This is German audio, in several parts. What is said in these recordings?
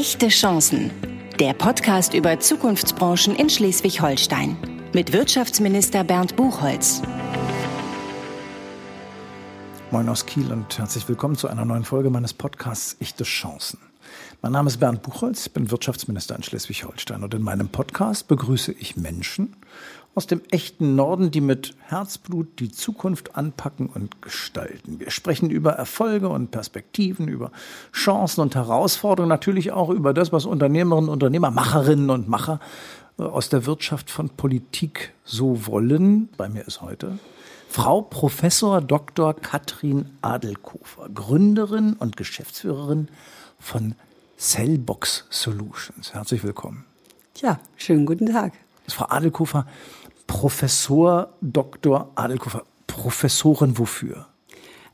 Echte Chancen. Der Podcast über Zukunftsbranchen in Schleswig-Holstein. Mit Wirtschaftsminister Bernd Buchholz. Moin aus Kiel und herzlich willkommen zu einer neuen Folge meines Podcasts Echte Chancen. Mein Name ist Bernd Buchholz, ich bin Wirtschaftsminister in Schleswig-Holstein und in meinem Podcast begrüße ich Menschen aus dem echten Norden, die mit Herzblut die Zukunft anpacken und gestalten. Wir sprechen über Erfolge und Perspektiven, über Chancen und Herausforderungen, natürlich auch über das, was Unternehmerinnen, Unternehmer, Macherinnen und Macher äh, aus der Wirtschaft von Politik so wollen. Bei mir ist heute Frau Professor Dr. Katrin Adelkofer, Gründerin und Geschäftsführerin von Cellbox Solutions. Herzlich willkommen. Ja, schönen guten Tag. Frau Adelkofer, Professor Dr. Adelkofer, Professorin wofür?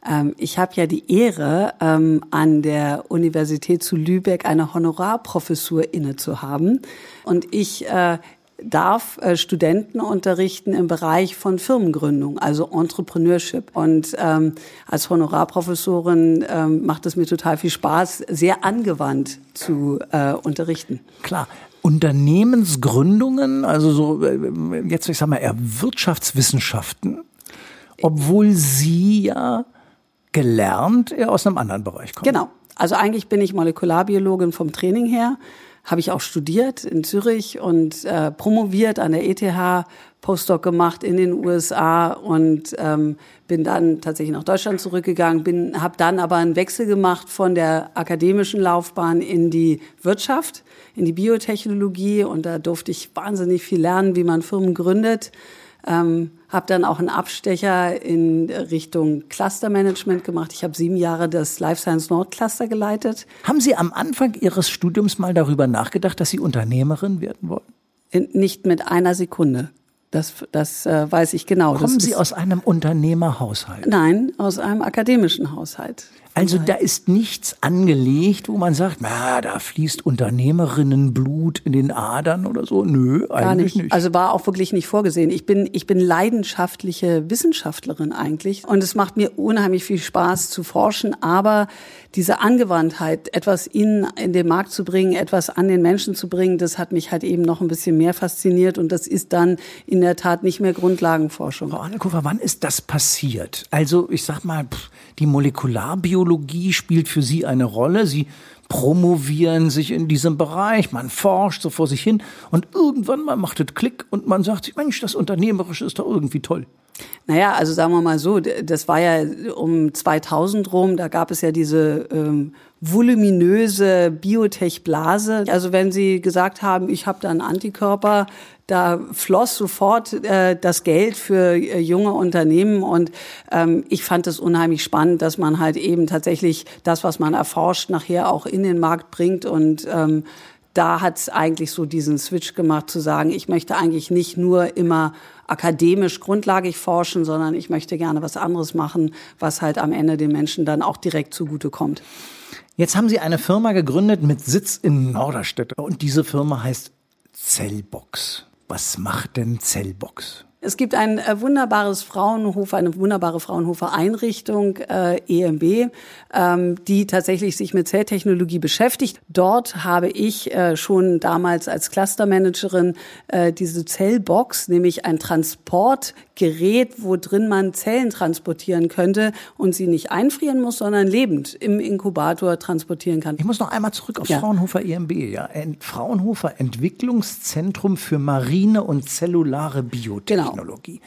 Ähm, ich habe ja die Ehre, ähm, an der Universität zu Lübeck eine Honorarprofessur inne zu haben. Und ich äh, darf äh, Studenten unterrichten im Bereich von Firmengründung, also Entrepreneurship. Und ähm, als Honorarprofessorin macht es mir total viel Spaß, sehr angewandt zu äh, unterrichten. Klar. Unternehmensgründungen, also so äh, jetzt ich sag mal eher Wirtschaftswissenschaften, obwohl Sie ja gelernt eher aus einem anderen Bereich kommen. Genau. Also eigentlich bin ich Molekularbiologin vom Training her, habe ich auch studiert in Zürich und äh, promoviert an der ETH, Postdoc gemacht in den USA und ähm, bin dann tatsächlich nach Deutschland zurückgegangen, bin, habe dann aber einen Wechsel gemacht von der akademischen Laufbahn in die Wirtschaft in die Biotechnologie und da durfte ich wahnsinnig viel lernen, wie man Firmen gründet. Ähm, habe dann auch einen Abstecher in Richtung Clustermanagement gemacht. Ich habe sieben Jahre das Life Science Nord Cluster geleitet. Haben Sie am Anfang Ihres Studiums mal darüber nachgedacht, dass Sie Unternehmerin werden wollen? In, nicht mit einer Sekunde. Das, das äh, weiß ich genau. Kommen das Sie aus einem Unternehmerhaushalt? Nein, aus einem akademischen Haushalt. Also da ist nichts angelegt, wo man sagt, na, da fließt Unternehmerinnenblut in den Adern oder so. Nö, Gar eigentlich nicht. nicht. Also war auch wirklich nicht vorgesehen. Ich bin, ich bin leidenschaftliche Wissenschaftlerin eigentlich und es macht mir unheimlich viel Spaß zu forschen, aber diese Angewandtheit, etwas in, in den Markt zu bringen, etwas an den Menschen zu bringen, das hat mich halt eben noch ein bisschen mehr fasziniert und das ist dann in der Tat nicht mehr Grundlagenforschung. Frau Annekofer, wann ist das passiert? Also ich sag mal, die Molekularbiologie spielt für Sie eine Rolle. Sie promovieren sich in diesem Bereich, man forscht so vor sich hin und irgendwann mal macht es Klick und man sagt sich, Mensch, das Unternehmerische ist doch irgendwie toll. Naja, also sagen wir mal so, das war ja um 2000 rum, da gab es ja diese ähm, voluminöse Biotech-Blase. Also wenn Sie gesagt haben, ich habe da einen Antikörper, da floss sofort äh, das Geld für äh, junge Unternehmen und ähm, ich fand es unheimlich spannend, dass man halt eben tatsächlich das, was man erforscht, nachher auch in den Markt bringt und ähm, da hat es eigentlich so diesen Switch gemacht zu sagen, ich möchte eigentlich nicht nur immer akademisch grundlagig forschen, sondern ich möchte gerne was anderes machen, was halt am Ende den Menschen dann auch direkt zugute kommt. Jetzt haben Sie eine Firma gegründet mit Sitz in Norderstedt und diese Firma heißt Cellbox. Was macht denn Cellbox? Es gibt ein äh, wunderbares Fraunhofer, eine wunderbare Fraunhofer Einrichtung, äh, EMB, ähm, die tatsächlich sich mit Zelltechnologie beschäftigt. Dort habe ich äh, schon damals als Clustermanagerin äh, diese Zellbox, nämlich ein Transportgerät, wo drin man Zellen transportieren könnte und sie nicht einfrieren muss, sondern lebend im Inkubator transportieren kann. Ich muss noch einmal zurück auf ja. Fraunhofer EMB. Ja, Fraunhofer Entwicklungszentrum für marine und zellulare Biotechnologie. Genau. Technologie.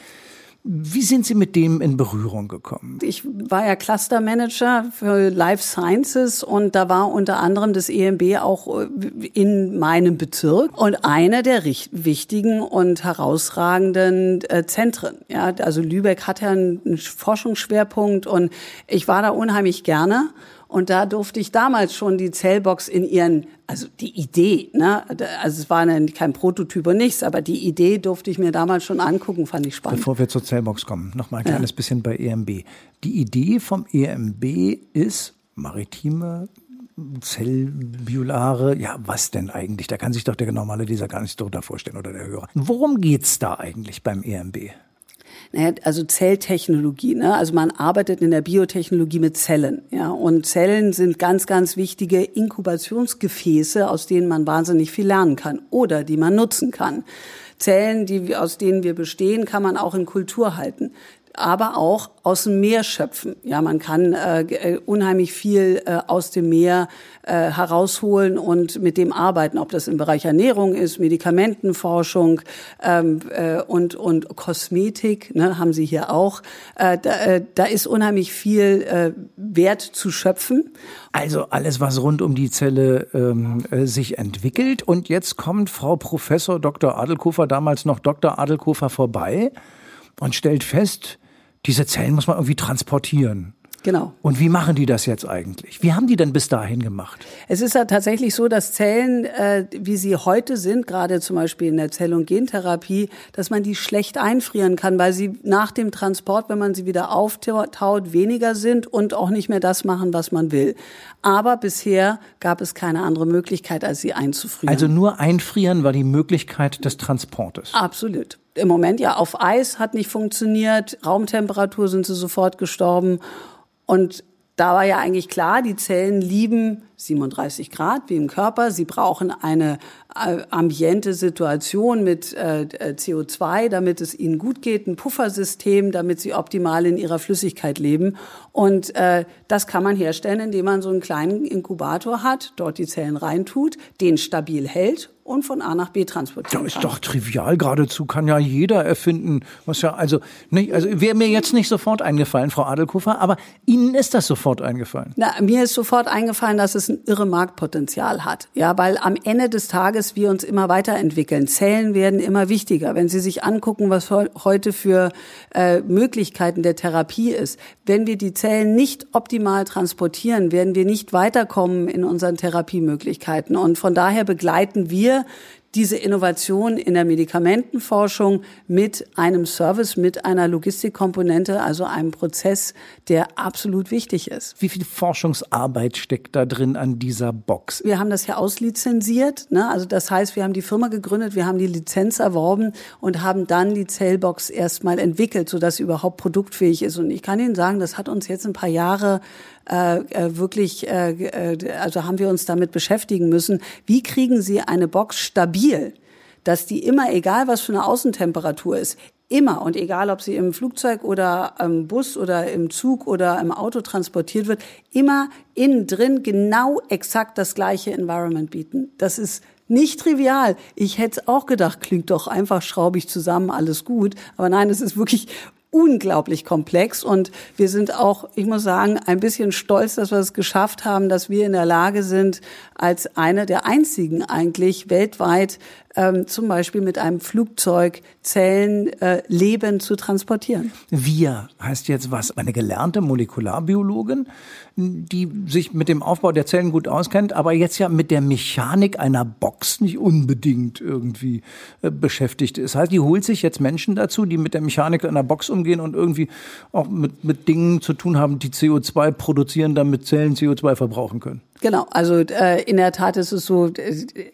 Wie sind Sie mit dem in Berührung gekommen? Ich war ja Cluster Manager für Life Sciences und da war unter anderem das EMB auch äh, in meinem Bezirk und einer der wichtigen und herausragenden äh, Zentren. Ja, also Lübeck hat ja einen Forschungsschwerpunkt und ich war da unheimlich gerne und da durfte ich damals schon die Zellbox in ihren, also die Idee, ne, also es war kein Prototyp und nichts, aber die Idee durfte ich mir damals schon angucken, fand ich spannend. Bevor wir zur Zellbox kommen, noch mal ein kleines ja. bisschen bei EMB. Die Idee vom EMB ist maritime Zellbiolare, ja, was denn eigentlich? Da kann sich doch der normale Leser gar nicht darunter vorstellen oder der Hörer. Worum geht's da eigentlich beim EMB? Naja, also Zelltechnologie, ne? Also man arbeitet in der Biotechnologie mit Zellen, ja. Und Zellen sind ganz, ganz wichtige Inkubationsgefäße, aus denen man wahnsinnig viel lernen kann oder die man nutzen kann. Zellen, die, aus denen wir bestehen, kann man auch in Kultur halten aber auch aus dem Meer schöpfen. Ja, man kann äh, äh, unheimlich viel äh, aus dem Meer äh, herausholen und mit dem arbeiten, ob das im Bereich Ernährung ist, Medikamentenforschung ähm, äh, und und Kosmetik, ne, haben Sie hier auch. Äh, da, äh, da ist unheimlich viel äh, Wert zu schöpfen. Also alles, was rund um die Zelle ähm, äh, sich entwickelt. Und jetzt kommt Frau Professor Dr. Adelkofer, damals noch Dr. Adelkofer, vorbei und stellt fest, diese Zellen muss man irgendwie transportieren. Genau. Und wie machen die das jetzt eigentlich? Wie haben die denn bis dahin gemacht? Es ist ja tatsächlich so, dass Zellen, äh, wie sie heute sind, gerade zum Beispiel in der Zell- und Gentherapie, dass man die schlecht einfrieren kann, weil sie nach dem Transport, wenn man sie wieder auftaut, weniger sind und auch nicht mehr das machen, was man will. Aber bisher gab es keine andere Möglichkeit, als sie einzufrieren. Also nur einfrieren war die Möglichkeit des Transportes. Absolut. Im Moment ja auf Eis hat nicht funktioniert, Raumtemperatur sind sie sofort gestorben und da war ja eigentlich klar, die Zellen lieben 37 Grad wie im Körper. Sie brauchen eine ambiente Situation mit äh, CO2, damit es ihnen gut geht, ein Puffersystem, damit sie optimal in ihrer Flüssigkeit leben. Und äh, das kann man herstellen, indem man so einen kleinen Inkubator hat, dort die Zellen reintut, den stabil hält und von A nach B transportieren. Ja, ist doch trivial geradezu, kann ja jeder erfinden. Was ja, also, nicht, also wäre mir jetzt nicht sofort eingefallen, Frau Adelkofer, aber Ihnen ist das sofort eingefallen. Na, mir ist sofort eingefallen, dass es ein irre Marktpotenzial hat. Ja, weil am Ende des Tages wir uns immer weiterentwickeln. Zellen werden immer wichtiger. Wenn Sie sich angucken, was heute für äh, Möglichkeiten der Therapie ist, wenn wir die Zellen nicht optimal transportieren, werden wir nicht weiterkommen in unseren Therapiemöglichkeiten. Und von daher begleiten wir diese Innovation in der Medikamentenforschung mit einem Service, mit einer Logistikkomponente, also einem Prozess, der absolut wichtig ist. Wie viel Forschungsarbeit steckt da drin an dieser Box? Wir haben das ja auslizenziert. Ne? Also das heißt, wir haben die Firma gegründet, wir haben die Lizenz erworben und haben dann die Zellbox erstmal entwickelt, sodass sie überhaupt produktfähig ist. Und ich kann Ihnen sagen, das hat uns jetzt ein paar Jahre äh, äh, wirklich, äh, äh, also haben wir uns damit beschäftigen müssen. Wie kriegen Sie eine Box stabil, dass die immer, egal was für eine Außentemperatur ist, immer und egal ob sie im Flugzeug oder im Bus oder im Zug oder im Auto transportiert wird, immer innen drin genau exakt das gleiche Environment bieten. Das ist nicht trivial. Ich hätte es auch gedacht, klingt doch einfach schraubig zusammen, alles gut. Aber nein, es ist wirklich unglaublich komplex. Und wir sind auch, ich muss sagen, ein bisschen stolz, dass wir es geschafft haben, dass wir in der Lage sind, als eine der einzigen eigentlich weltweit ähm, zum Beispiel mit einem Flugzeug Zellen äh, lebend zu transportieren. Wir heißt jetzt was? Eine gelernte Molekularbiologin, die sich mit dem Aufbau der Zellen gut auskennt, aber jetzt ja mit der Mechanik einer Box nicht unbedingt irgendwie äh, beschäftigt ist. Heißt, die holt sich jetzt Menschen dazu, die mit der Mechanik einer Box umgehen und irgendwie auch mit, mit Dingen zu tun haben, die CO2 produzieren, damit Zellen CO2 verbrauchen können. Genau, also äh, in der Tat ist es so,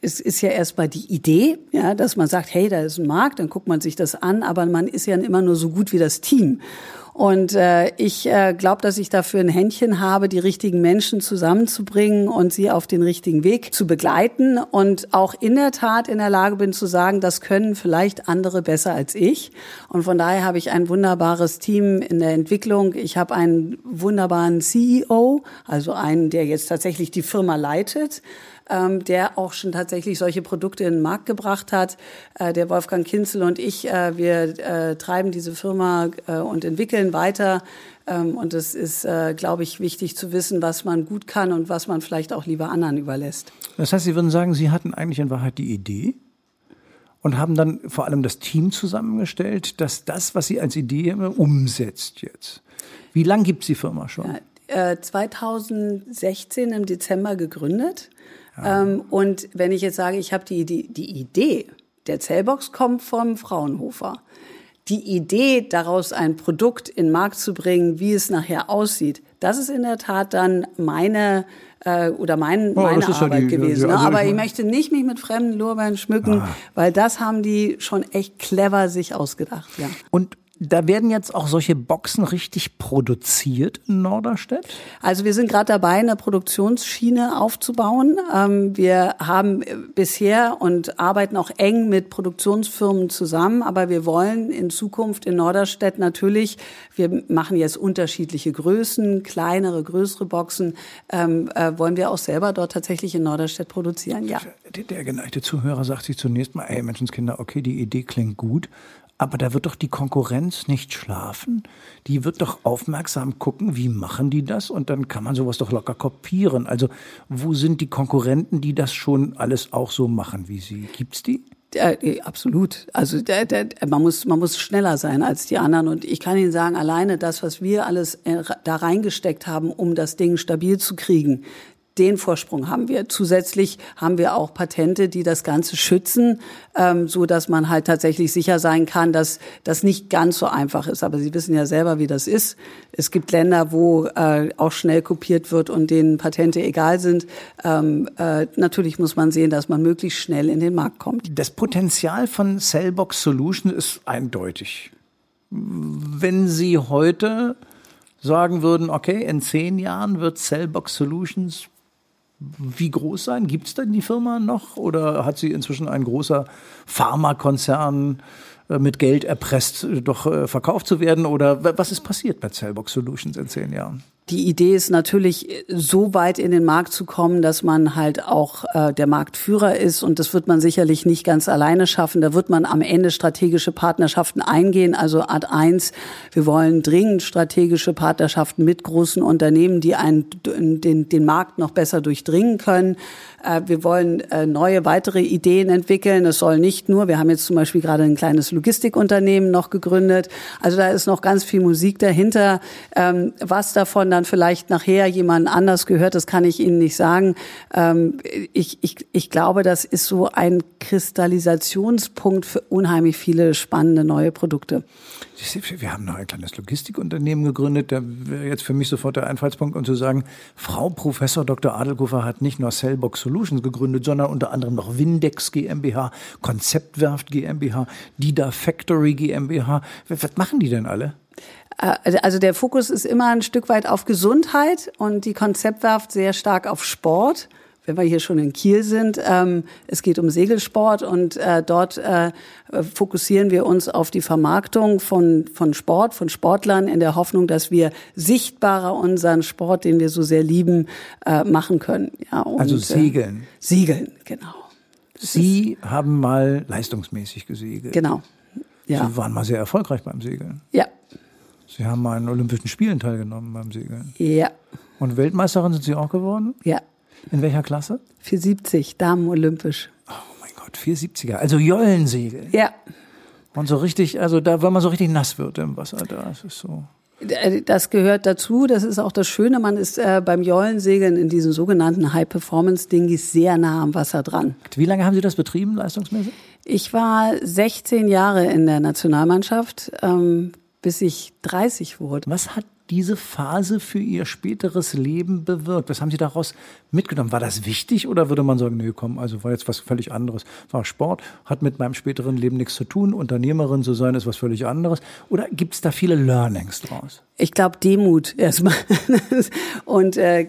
es ist ja erstmal die Idee, ja, dass man sagt, hey, da ist ein Markt, dann guckt man sich das an, aber man ist ja immer nur so gut wie das Team. Und äh, ich äh, glaube, dass ich dafür ein Händchen habe, die richtigen Menschen zusammenzubringen und sie auf den richtigen Weg zu begleiten und auch in der Tat in der Lage bin zu sagen, das können vielleicht andere besser als ich. Und von daher habe ich ein wunderbares Team in der Entwicklung. Ich habe einen wunderbaren CEO, also einen, der jetzt tatsächlich die Firma leitet ähm, der auch schon tatsächlich solche Produkte in den Markt gebracht hat. Äh, der Wolfgang Kinzel und ich, äh, wir äh, treiben diese Firma äh, und entwickeln weiter. Ähm, und es ist, äh, glaube ich, wichtig zu wissen, was man gut kann und was man vielleicht auch lieber anderen überlässt. Das heißt, Sie würden sagen, Sie hatten eigentlich in Wahrheit die Idee? und haben dann vor allem das Team zusammengestellt, dass das, was sie als Idee umsetzt jetzt. Wie lang gibt es die Firma schon? Ja, äh, 2016 im Dezember gegründet. Ähm, und wenn ich jetzt sage, ich habe die, die, die Idee, der Zellbox kommt vom Fraunhofer. Die Idee, daraus ein Produkt in den Markt zu bringen, wie es nachher aussieht, das ist in der Tat dann meine äh, oder mein, oh, meine Arbeit ja die, gewesen. Ja, also Aber ich, ich, möchte nicht mich mit fremden Lorbeeren schmücken, ah. weil das haben die schon echt clever sich ausgedacht. Ja. Und da werden jetzt auch solche Boxen richtig produziert in Norderstedt? Also wir sind gerade dabei, eine Produktionsschiene aufzubauen. Ähm, wir haben bisher und arbeiten auch eng mit Produktionsfirmen zusammen, aber wir wollen in Zukunft in Norderstedt natürlich, wir machen jetzt unterschiedliche Größen, kleinere, größere Boxen, ähm, äh, wollen wir auch selber dort tatsächlich in Norderstedt produzieren, ja. Der, der geneigte Zuhörer sagt sich zunächst mal, ey Menschenskinder, okay, die Idee klingt gut, aber da wird doch die Konkurrenz nicht schlafen. Die wird doch aufmerksam gucken, wie machen die das? Und dann kann man sowas doch locker kopieren. Also wo sind die Konkurrenten, die das schon alles auch so machen wie sie? Gibt's die? Äh, absolut. Also der, der, man muss man muss schneller sein als die anderen und ich kann Ihnen sagen, alleine das, was wir alles äh, da reingesteckt haben, um das Ding stabil zu kriegen, den Vorsprung haben wir. Zusätzlich haben wir auch Patente, die das Ganze schützen, ähm, so dass man halt tatsächlich sicher sein kann, dass das nicht ganz so einfach ist. Aber Sie wissen ja selber, wie das ist. Es gibt Länder, wo äh, auch schnell kopiert wird und denen Patente egal sind. Ähm, äh, natürlich muss man sehen, dass man möglichst schnell in den Markt kommt. Das Potenzial von Cellbox Solution ist eindeutig. Wenn Sie heute sagen würden, okay, in zehn Jahren wird Cellbox Solutions wie groß sein? Gibt es denn die Firma noch oder hat sie inzwischen ein großer Pharmakonzern äh, mit Geld erpresst, äh, doch äh, verkauft zu werden? Oder was ist passiert bei Cellbox Solutions in zehn Jahren? Die Idee ist natürlich, so weit in den Markt zu kommen, dass man halt auch äh, der Marktführer ist. Und das wird man sicherlich nicht ganz alleine schaffen. Da wird man am Ende strategische Partnerschaften eingehen. Also Art 1, wir wollen dringend strategische Partnerschaften mit großen Unternehmen, die einen, den, den Markt noch besser durchdringen können. Äh, wir wollen äh, neue, weitere Ideen entwickeln. Es soll nicht nur, wir haben jetzt zum Beispiel gerade ein kleines Logistikunternehmen noch gegründet. Also da ist noch ganz viel Musik dahinter. Ähm, was davon dann vielleicht nachher jemand anders gehört, das kann ich Ihnen nicht sagen. Ähm, ich, ich, ich glaube, das ist so ein Kristallisationspunkt für unheimlich viele spannende neue Produkte. Wir haben noch ein kleines Logistikunternehmen gegründet. Da wäre jetzt für mich sofort der Einfallspunkt, um zu sagen, Frau Professor Dr. Adelkofer hat nicht nur Cellbox Solutions gegründet, sondern unter anderem noch Windex GmbH, Konzeptwerft GmbH, Dida Factory GmbH. Was machen die denn alle? Äh, also der Fokus ist immer ein Stück weit auf Gesundheit und die Konzeptwerft sehr stark auf Sport. Wenn wir hier schon in Kiel sind, ähm, es geht um Segelsport und äh, dort äh, fokussieren wir uns auf die Vermarktung von, von Sport, von Sportlern in der Hoffnung, dass wir sichtbarer unseren Sport, den wir so sehr lieben, äh, machen können. Ja, und, also Segeln. Äh, Segeln, genau. Sie haben mal leistungsmäßig gesegelt. Genau. Ja. Sie waren mal sehr erfolgreich beim Segeln. Ja, Sie haben mal an Olympischen Spielen teilgenommen beim Segeln. Ja. Und Weltmeisterin sind Sie auch geworden? Ja. In welcher Klasse? 470, Damen olympisch. Oh mein Gott, 470er. Also Jollensegeln. Ja. Und so richtig, also da, wenn man so richtig nass wird im Wasser, das ist so. Äh, das gehört dazu. Das ist auch das Schöne. Man ist äh, beim Jollensegeln in diesen sogenannten High-Performance-Dingis sehr nah am Wasser dran. Wie lange haben Sie das betrieben, leistungsmäßig? Ich war 16 Jahre in der Nationalmannschaft. Ähm, bis ich 30 wurde. Was hat diese Phase für Ihr späteres Leben bewirkt? Was haben Sie daraus mitgenommen? War das wichtig oder würde man sagen, nee, komm, also war jetzt was völlig anderes? War Sport, hat mit meinem späteren Leben nichts zu tun, Unternehmerin zu sein ist was völlig anderes? Oder gibt es da viele Learnings draus? Ich glaube Demut erstmal und äh,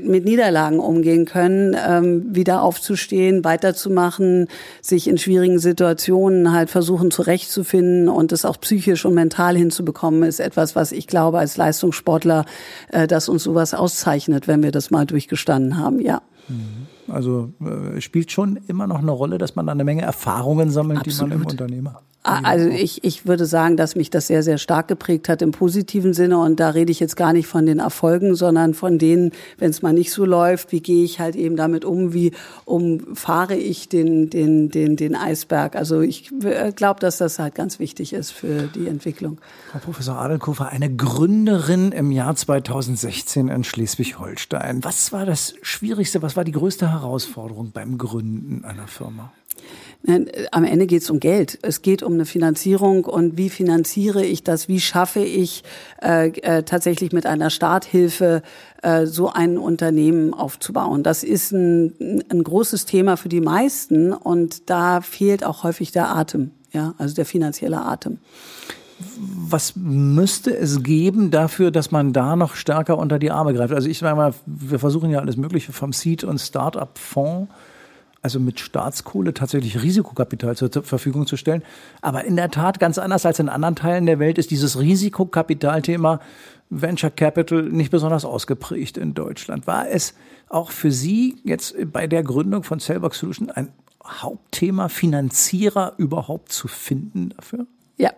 mit Niederlagen umgehen können, ähm, wieder aufzustehen, weiterzumachen, sich in schwierigen Situationen halt versuchen zurechtzufinden und es auch psychisch und mental hinzubekommen, ist etwas, was ich glaube als Leistungssportler, äh, dass uns sowas auszeichnet, wenn wir das mal durchgestanden haben. Ja. Mhm. Also äh, spielt schon immer noch eine Rolle, dass man da eine Menge Erfahrungen sammelt, Absolut. die man im Unternehmen hat. Also ich, ich würde sagen, dass mich das sehr, sehr stark geprägt hat im positiven Sinne. Und da rede ich jetzt gar nicht von den Erfolgen, sondern von denen, wenn es mal nicht so läuft, wie gehe ich halt eben damit um, wie umfahre ich den, den, den, den Eisberg. Also ich glaube, dass das halt ganz wichtig ist für die Entwicklung. Frau Professor Adelkofer, eine Gründerin im Jahr 2016 in Schleswig-Holstein. Was war das Schwierigste, was war die größte Herausforderung beim Gründen einer Firma? Am Ende geht es um Geld. Es geht um eine Finanzierung und wie finanziere ich das? Wie schaffe ich äh, äh, tatsächlich mit einer Starthilfe äh, so ein Unternehmen aufzubauen? Das ist ein, ein großes Thema für die meisten und da fehlt auch häufig der Atem, ja, also der finanzielle Atem. was müsste es geben dafür, dass man da noch stärker unter die Arme greift? Also ich sage mal, wir versuchen ja alles Mögliche vom Seed- und Start-up-Fonds also mit Staatskohle tatsächlich Risikokapital zur Verfügung zu stellen. Aber in der Tat, ganz anders als in anderen Teilen der Welt, ist dieses Risikokapitalthema Venture Capital nicht besonders ausgeprägt in Deutschland. War es auch für Sie jetzt bei der Gründung von Cellbox Solution ein Hauptthema, Finanzierer überhaupt zu finden dafür? Ja,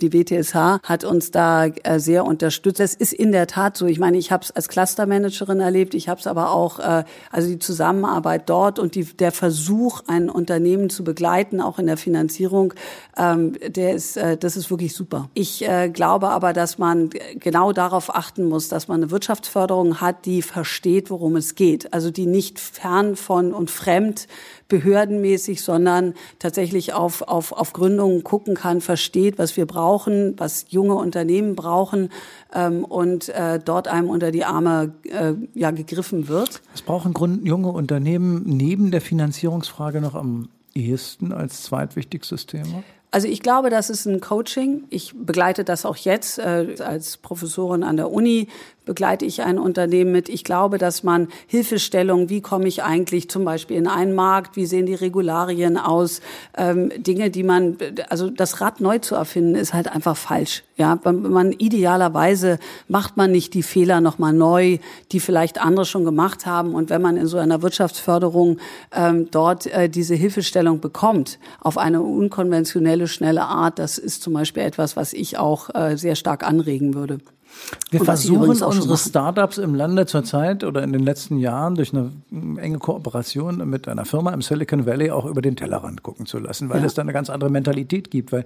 die WTSH hat uns da äh, sehr unterstützt. Es ist in der Tat so. Ich meine, ich habe es als Clustermanagerin erlebt. Ich habe es aber auch, äh, also die Zusammenarbeit dort und die, der Versuch, ein Unternehmen zu begleiten, auch in der Finanzierung, ähm, der ist, äh, das ist wirklich super. Ich äh, glaube aber, dass man genau darauf achten muss, dass man eine Wirtschaftsförderung hat, die versteht, worum es geht. Also die nicht fern von und fremd behördenmäßig, sondern tatsächlich auf, auf, auf Gründungen gucken kann, versteht, was wir brauchen, was junge Unternehmen brauchen ähm, und äh, dort einem unter die Arme äh, ja, gegriffen wird. Was brauchen Grund junge Unternehmen neben der Finanzierungsfrage noch am ehesten als zweitwichtigstes Thema? Also ich glaube, das ist ein Coaching. Ich begleite das auch jetzt äh, als Professorin an der Uni begleite ich ein Unternehmen mit. Ich glaube, dass man Hilfestellung, wie komme ich eigentlich zum Beispiel in einen Markt, wie sehen die Regularien aus, ähm, Dinge, die man, also das Rad neu zu erfinden, ist halt einfach falsch. Ja, man idealerweise macht man nicht die Fehler nochmal neu, die vielleicht andere schon gemacht haben. Und wenn man in so einer Wirtschaftsförderung ähm, dort äh, diese Hilfestellung bekommt, auf eine unkonventionelle, schnelle Art, das ist zum Beispiel etwas, was ich auch äh, sehr stark anregen würde. Wir versuchen unsere Startups im Lande zurzeit oder in den letzten Jahren durch eine enge Kooperation mit einer Firma im Silicon Valley auch über den Tellerrand gucken zu lassen, weil ja. es da eine ganz andere Mentalität gibt, weil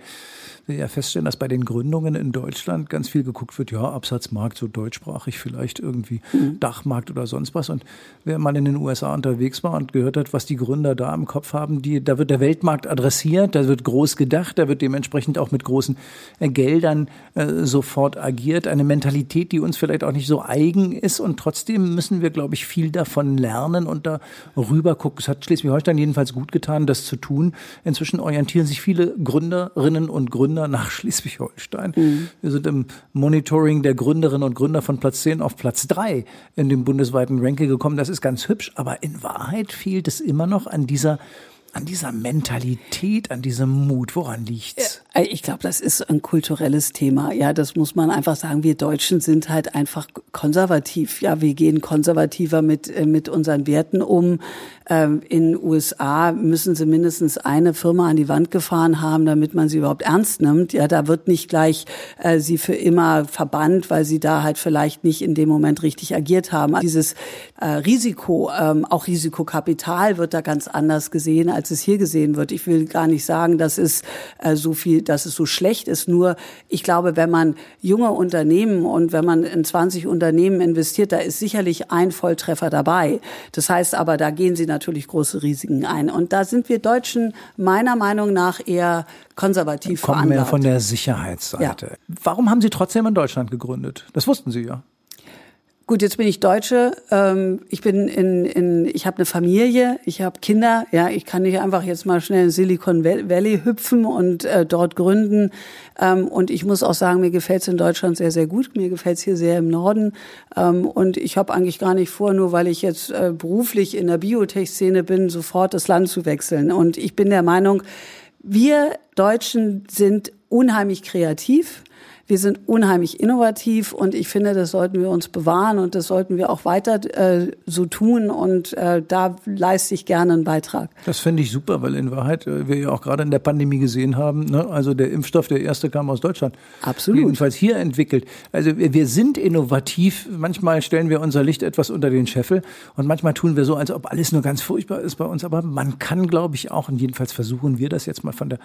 wir ja feststellen, dass bei den Gründungen in Deutschland ganz viel geguckt wird, ja, Absatzmarkt, so deutschsprachig vielleicht irgendwie, mhm. Dachmarkt oder sonst was. Und wer mal in den USA unterwegs war und gehört hat, was die Gründer da im Kopf haben, die, da wird der Weltmarkt adressiert, da wird groß gedacht, da wird dementsprechend auch mit großen Geldern äh, sofort agiert. Eine Mentalität, die uns vielleicht auch nicht so eigen ist und trotzdem müssen wir, glaube ich, viel davon lernen und da rüber gucken. Es hat Schleswig-Holstein jedenfalls gut getan, das zu tun. Inzwischen orientieren sich viele Gründerinnen und Gründer Gründer nach Schleswig-Holstein. Mhm. Wir sind im Monitoring der Gründerinnen und Gründer von Platz 10 auf Platz 3 in dem bundesweiten Ranking gekommen. Das ist ganz hübsch, aber in Wahrheit fehlt es immer noch an dieser an dieser Mentalität, an diesem Mut? Woran liegt's? Ich glaube, das ist ein kulturelles Thema. Ja, das muss man einfach sagen. Wir Deutschen sind halt einfach konservativ. Ja, wir gehen konservativer mit äh, mit unseren Werten um. Ähm, in USA müssen sie mindestens eine Firma an die Wand gefahren haben, damit man sie überhaupt ernst nimmt. Ja, da wird nicht gleich äh, sie für immer verbannt, weil sie da halt vielleicht nicht in dem Moment richtig agiert haben. Dieses äh, Risiko, ähm, auch Risikokapital wird da ganz anders gesehen als es hier gesehen wird. Ich will gar nicht sagen, dass es äh, so viel, dass es so schlecht ist. Nur ich glaube, wenn man junge Unternehmen und wenn man in 20 Unternehmen investiert, da ist sicherlich ein Volltreffer dabei. Das heißt aber, da gehen sie natürlich große Risiken ein. Und da sind wir Deutschen meiner Meinung nach eher konservativ Kommen veranlagt. mehr von der Sicherheitsseite. Ja. Warum haben Sie trotzdem in Deutschland gegründet? Das wussten Sie ja. Gut, jetzt bin ich Deutsche. Ähm, ich bin in, in ich habe eine Familie, ich habe Kinder. Ja, ich kann nicht einfach jetzt mal schnell in Silicon Valley hüpfen und äh, dort gründen. Ähm, und ich muss auch sagen, mir gefällt es in Deutschland sehr, sehr gut. Mir gefällt es hier sehr im Norden. Ähm, und ich habe eigentlich gar nicht vor, nur weil ich jetzt äh, beruflich in der Biotech-Szene bin, sofort das Land zu wechseln. Und ich bin der Meinung, wir Deutschen sind unheimlich kreativ. Wir sind unheimlich innovativ und ich finde, das sollten wir uns bewahren und das sollten wir auch weiter äh, so tun und äh, da leiste ich gerne einen Beitrag. Das finde ich super, weil in Wahrheit äh, wir ja auch gerade in der Pandemie gesehen haben, ne, also der Impfstoff, der erste kam aus Deutschland. Absolut. Jedenfalls hier entwickelt. Also wir, wir sind innovativ. Manchmal stellen wir unser Licht etwas unter den Scheffel und manchmal tun wir so, als ob alles nur ganz furchtbar ist bei uns. Aber man kann, glaube ich, auch, und jedenfalls versuchen wir das jetzt mal von der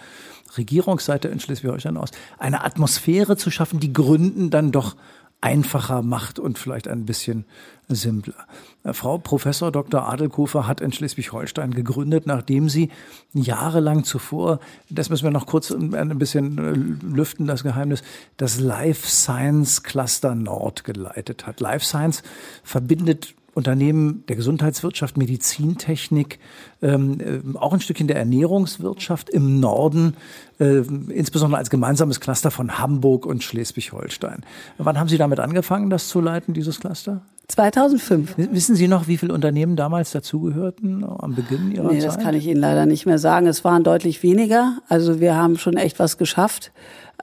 Regierungsseite in Schleswig-Holstein aus, eine Atmosphäre zu schaffen, die Gründen dann doch einfacher macht und vielleicht ein bisschen simpler. Äh, Frau Professor Dr. Adelkofer hat in Schleswig-Holstein gegründet, nachdem sie jahrelang zuvor, das müssen wir noch kurz ein bisschen äh, lüften, das Geheimnis, das Life Science Cluster Nord geleitet hat. Life Science verbindet Unternehmen der Gesundheitswirtschaft, Medizintechnik, ähm, äh, auch ein Stückchen der Ernährungswirtschaft im Norden, äh, insbesondere als gemeinsames Cluster von Hamburg und Schleswig-Holstein. Wann haben Sie damit angefangen, das zu leiten, dieses Cluster? 2005. Wissen Sie noch, wie viele Unternehmen damals dazugehörten am Beginn Ihrer nee, Zeit? Nee, das kann ich Ihnen leider nicht mehr sagen. Es waren deutlich weniger. Also wir haben schon echt was geschafft.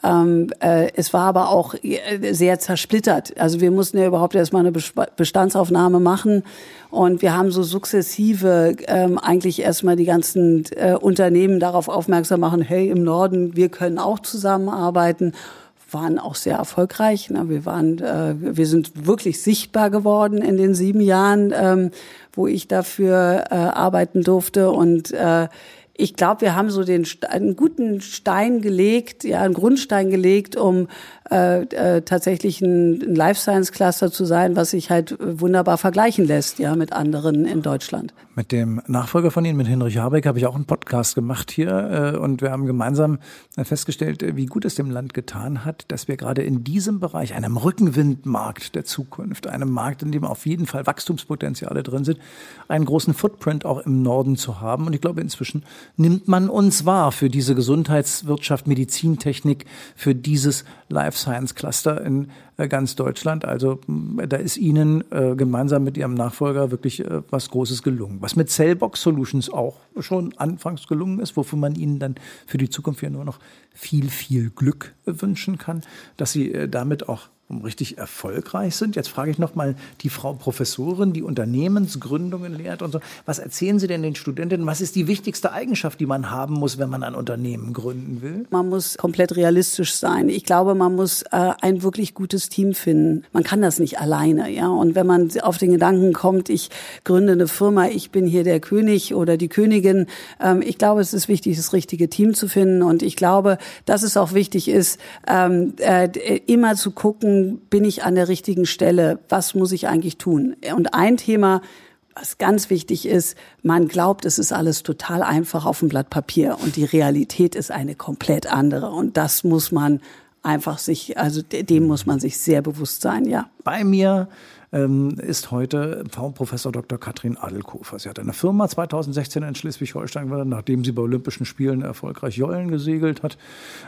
Ähm, äh, es war aber auch äh, sehr zersplittert. Also wir mussten ja überhaupt erstmal eine Bestandsaufnahme machen und wir haben so sukzessive ähm, eigentlich erstmal die ganzen äh, Unternehmen darauf aufmerksam machen, hey, im Norden, wir können auch zusammenarbeiten waren auch sehr erfolgreich. Wir waren, äh, wir sind wirklich sichtbar geworden in den sieben Jahren, ähm, wo ich dafür äh, arbeiten durfte und äh, ich glaube, wir haben so den einen guten Stein gelegt, ja, einen Grundstein gelegt, um äh, äh, tatsächlich ein, ein Life Science Cluster zu sein, was sich halt wunderbar vergleichen lässt, ja, mit anderen in Deutschland. Mit dem Nachfolger von Ihnen, mit Hinrich Habeck, habe ich auch einen Podcast gemacht hier äh, und wir haben gemeinsam festgestellt, äh, wie gut es dem Land getan hat, dass wir gerade in diesem Bereich, einem Rückenwindmarkt der Zukunft, einem Markt, in dem auf jeden Fall Wachstumspotenziale drin sind, einen großen Footprint auch im Norden zu haben. Und ich glaube, inzwischen nimmt man uns wahr für diese Gesundheitswirtschaft, Medizintechnik, für dieses Life Science Cluster in äh, ganz Deutschland. Also da ist Ihnen äh, gemeinsam mit Ihrem Nachfolger wirklich äh, was Großes gelungen. Was mit Cellbox Solutions auch schon anfangs gelungen ist, wofür man Ihnen dann für die Zukunft ja nur noch viel, viel Glück wünschen kann, dass Sie damit auch richtig erfolgreich sind. Jetzt frage ich noch mal die Frau Professorin, die Unternehmensgründungen lehrt und so. Was erzählen Sie denn den Studentinnen? Was ist die wichtigste Eigenschaft, die man haben muss, wenn man ein Unternehmen gründen will? Man muss komplett realistisch sein. Ich glaube, man muss äh, ein wirklich gutes Team finden. Man kann das nicht alleine, ja. Und wenn man auf den Gedanken kommt, ich gründe eine Firma, ich bin hier der König oder die Königin, ähm, ich glaube, es ist wichtig, das richtige Team zu finden. Und ich glaube, dass es auch wichtig ist, ähm, äh, immer zu gucken, bin ich an der richtigen Stelle? Was muss ich eigentlich tun? Und ein Thema, was ganz wichtig ist, man glaubt, es ist alles total einfach auf dem Blatt Papier und die Realität ist eine komplett andere. Und das muss man einfach sich, also dem muss man sich sehr bewusst sein, ja. Bei mir ähm, ist heute Frau Professor Dr. Katrin Adelkofer. Sie hat eine Firma 2016 in Schleswig-Holstein, nachdem sie bei Olympischen Spielen erfolgreich Jollen gesegelt hat.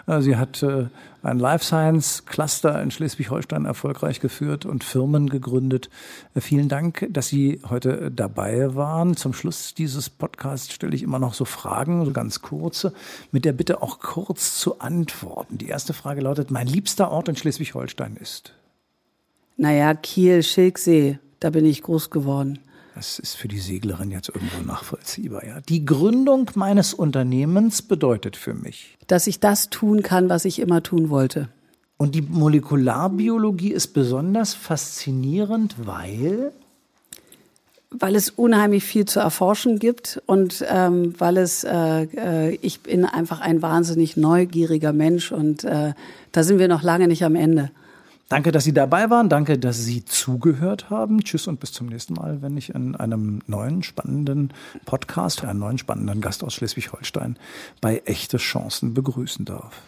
Äh, sie hat äh, ein Life Science Cluster in Schleswig-Holstein erfolgreich geführt und Firmen gegründet. Äh, vielen Dank, dass Sie heute dabei waren. Zum Schluss dieses Podcasts stelle ich immer noch so Fragen, so ganz kurze, mit der Bitte auch kurz zu antworten. Die erste Frage lautet, mein liebster Ort in Schleswig-Holstein ist? Naja, Kiel, Schilksee, da bin ich groß geworden. Das ist für die Seglerin jetzt irgendwo nachvollziehbar, ja. Die Gründung meines Unternehmens bedeutet für mich, dass ich das tun kann, was ich immer tun wollte. Und die Molekularbiologie ist besonders faszinierend, weil weil es unheimlich viel zu erforschen gibt und ähm, weil es äh, äh, ich bin einfach ein wahnsinnig neugieriger Mensch und äh, da sind wir noch lange nicht am Ende. Danke, dass Sie dabei waren. Danke, dass Sie zugehört haben. Tschüss und bis zum nächsten Mal, wenn ich in einem neuen spannenden Podcast einen neuen spannenden Gast aus Schleswig-Holstein bei Echte Chancen begrüßen darf.